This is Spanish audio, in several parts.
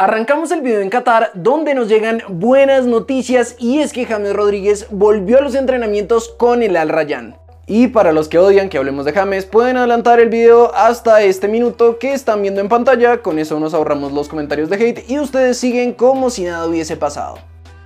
Arrancamos el video en Qatar donde nos llegan buenas noticias y es que James Rodríguez volvió a los entrenamientos con el Al Rayyan. Y para los que odian que hablemos de James, pueden adelantar el video hasta este minuto que están viendo en pantalla, con eso nos ahorramos los comentarios de hate y ustedes siguen como si nada hubiese pasado.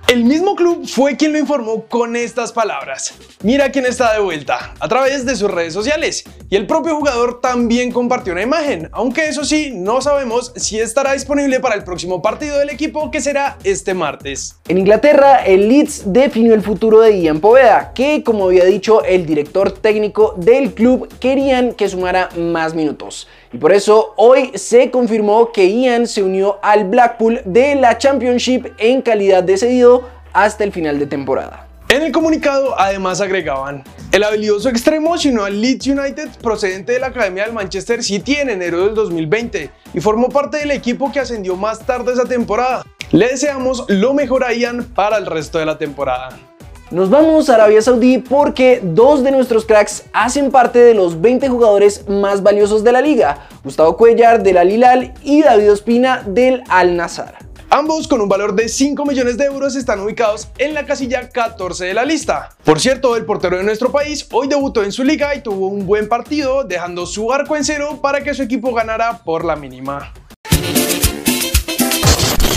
El mismo club fue quien lo informó con estas palabras. Mira quién está de vuelta, a través de sus redes sociales. Y el propio jugador también compartió una imagen, aunque eso sí, no sabemos si estará disponible para el próximo partido del equipo que será este martes. En Inglaterra, el Leeds definió el futuro de Ian Poveda, que como había dicho el director técnico del club, querían que sumara más minutos. Y por eso hoy se confirmó que Ian se unió al Blackpool de la Championship en calidad de cedido hasta el final de temporada. En el comunicado además agregaban, el habilidoso extremo unió al Leeds United procedente de la Academia del Manchester City en enero del 2020 y formó parte del equipo que ascendió más tarde esa temporada. Le deseamos lo mejor a Ian para el resto de la temporada. Nos vamos a Arabia Saudí porque dos de nuestros cracks hacen parte de los 20 jugadores más valiosos de la liga, Gustavo Cuellar del Al Hilal y David Ospina del Al Nazar. Ambos con un valor de 5 millones de euros están ubicados en la casilla 14 de la lista. Por cierto, el portero de nuestro país hoy debutó en su liga y tuvo un buen partido, dejando su arco en cero para que su equipo ganara por la mínima.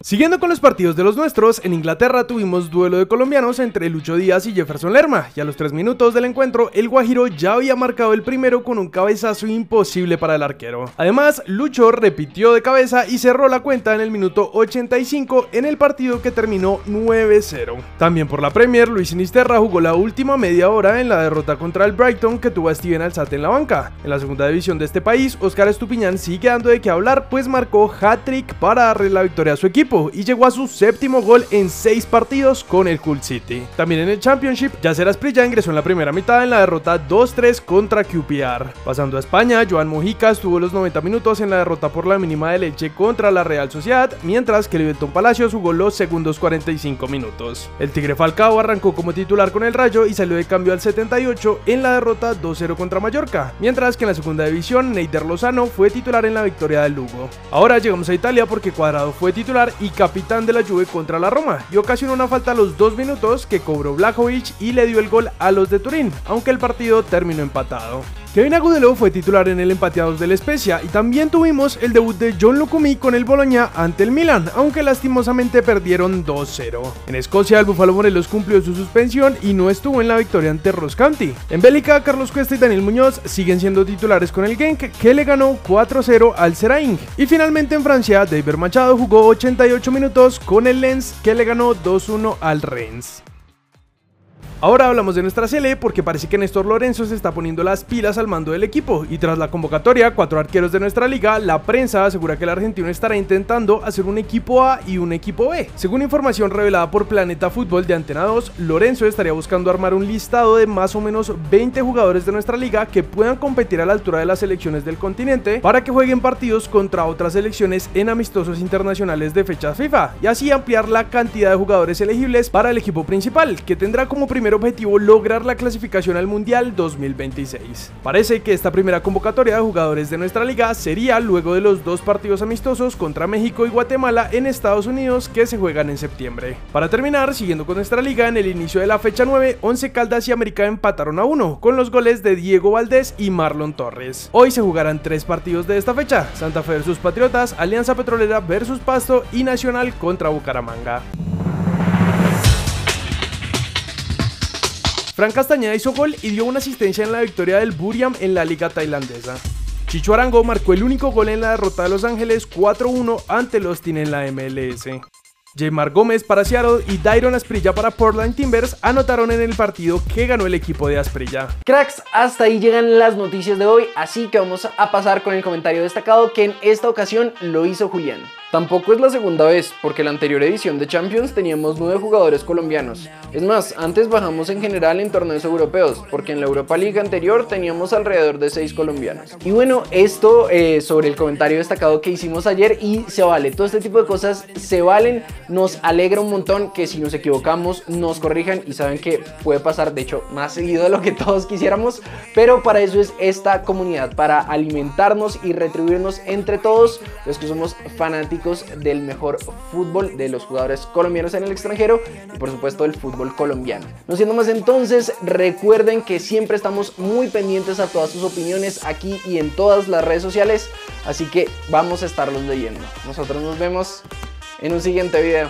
Siguiendo con los partidos de los nuestros, en Inglaterra tuvimos duelo de colombianos entre Lucho Díaz y Jefferson Lerma, y a los 3 minutos del encuentro, el Guajiro ya había marcado el primero con un cabezazo imposible para el arquero. Además, Lucho repitió de cabeza y cerró la cuenta en el minuto 85 en el partido que terminó 9-0. También por la Premier, Luis Sinisterra jugó la última media hora en la derrota contra el Brighton que tuvo a Steven Alzate en la banca. En la segunda división de este país, Oscar Estupiñán sigue dando de qué hablar, pues marcó hat-trick para darle la victoria a su equipo y llegó a su séptimo gol en seis partidos con el Hull City. También en el Championship, Yacer Asprilla ingresó en la primera mitad en la derrota 2-3 contra QPR. Pasando a España, Joan Mojica estuvo los 90 minutos en la derrota por la mínima de Leche contra la Real Sociedad, mientras que Liverton Palacios jugó los segundos 45 minutos. El Tigre Falcao arrancó como titular con el Rayo y salió de cambio al 78 en la derrota 2-0 contra Mallorca, mientras que en la segunda división Neider Lozano fue titular en la victoria del Lugo. Ahora llegamos a Italia porque Cuadrado fue titular y capitán de la Juve contra la Roma y ocasionó una falta a los dos minutos que cobró Blajovic y le dio el gol a los de Turín, aunque el partido terminó empatado. Kevin Agudelo fue titular en el empateados del Spezia y también tuvimos el debut de John Lukumi con el Bologna ante el Milan, aunque lastimosamente perdieron 2-0. En Escocia el Búfalo Morelos cumplió su suspensión y no estuvo en la victoria ante Ross County. En Bélica, Carlos Cuesta y Daniel Muñoz siguen siendo titulares con el Genk, que le ganó 4-0 al Seraing. Y finalmente en Francia, David Machado jugó 88 minutos con el Lens, que le ganó 2-1 al Rennes. Ahora hablamos de nuestra Sele porque parece que Néstor Lorenzo se está poniendo las pilas al mando del equipo y tras la convocatoria, cuatro arqueros de nuestra liga, la prensa asegura que el argentino estará intentando hacer un equipo A y un equipo B. Según información revelada por Planeta Fútbol de Antena 2, Lorenzo estaría buscando armar un listado de más o menos 20 jugadores de nuestra liga que puedan competir a la altura de las selecciones del continente para que jueguen partidos contra otras selecciones en amistosos internacionales de fechas FIFA y así ampliar la cantidad de jugadores elegibles para el equipo principal, que tendrá como primer objetivo lograr la clasificación al Mundial 2026. Parece que esta primera convocatoria de jugadores de nuestra liga sería luego de los dos partidos amistosos contra México y Guatemala en Estados Unidos que se juegan en septiembre. Para terminar, siguiendo con nuestra liga, en el inicio de la fecha 9, 11 Caldas y América empataron a 1, con los goles de Diego Valdés y Marlon Torres. Hoy se jugarán tres partidos de esta fecha, Santa Fe versus Patriotas, Alianza Petrolera versus Pasto y Nacional contra Bucaramanga. Fran Castañeda hizo gol y dio una asistencia en la victoria del Buriam en la liga tailandesa. Chicho Arango marcó el único gol en la derrota de Los Ángeles 4-1 ante los Austin en la MLS. Jamar Gómez para Seattle y Dairon Asprilla para Portland Timbers anotaron en el partido que ganó el equipo de Asprilla. Cracks, hasta ahí llegan las noticias de hoy, así que vamos a pasar con el comentario destacado que en esta ocasión lo hizo Julián. Tampoco es la segunda vez, porque la anterior edición de Champions teníamos nueve jugadores colombianos. Es más, antes bajamos en general en torneos europeos, porque en la Europa League anterior teníamos alrededor de seis colombianos. Y bueno, esto eh, sobre el comentario destacado que hicimos ayer y se vale, todo este tipo de cosas se valen, nos alegra un montón que si nos equivocamos nos corrijan y saben que puede pasar, de hecho, más seguido de lo que todos quisiéramos, pero para eso es esta comunidad, para alimentarnos y retribuirnos entre todos los que somos fanáticos del mejor fútbol de los jugadores colombianos en el extranjero y por supuesto del fútbol colombiano. No siendo más entonces, recuerden que siempre estamos muy pendientes a todas sus opiniones aquí y en todas las redes sociales, así que vamos a estarlos leyendo. Nosotros nos vemos en un siguiente video.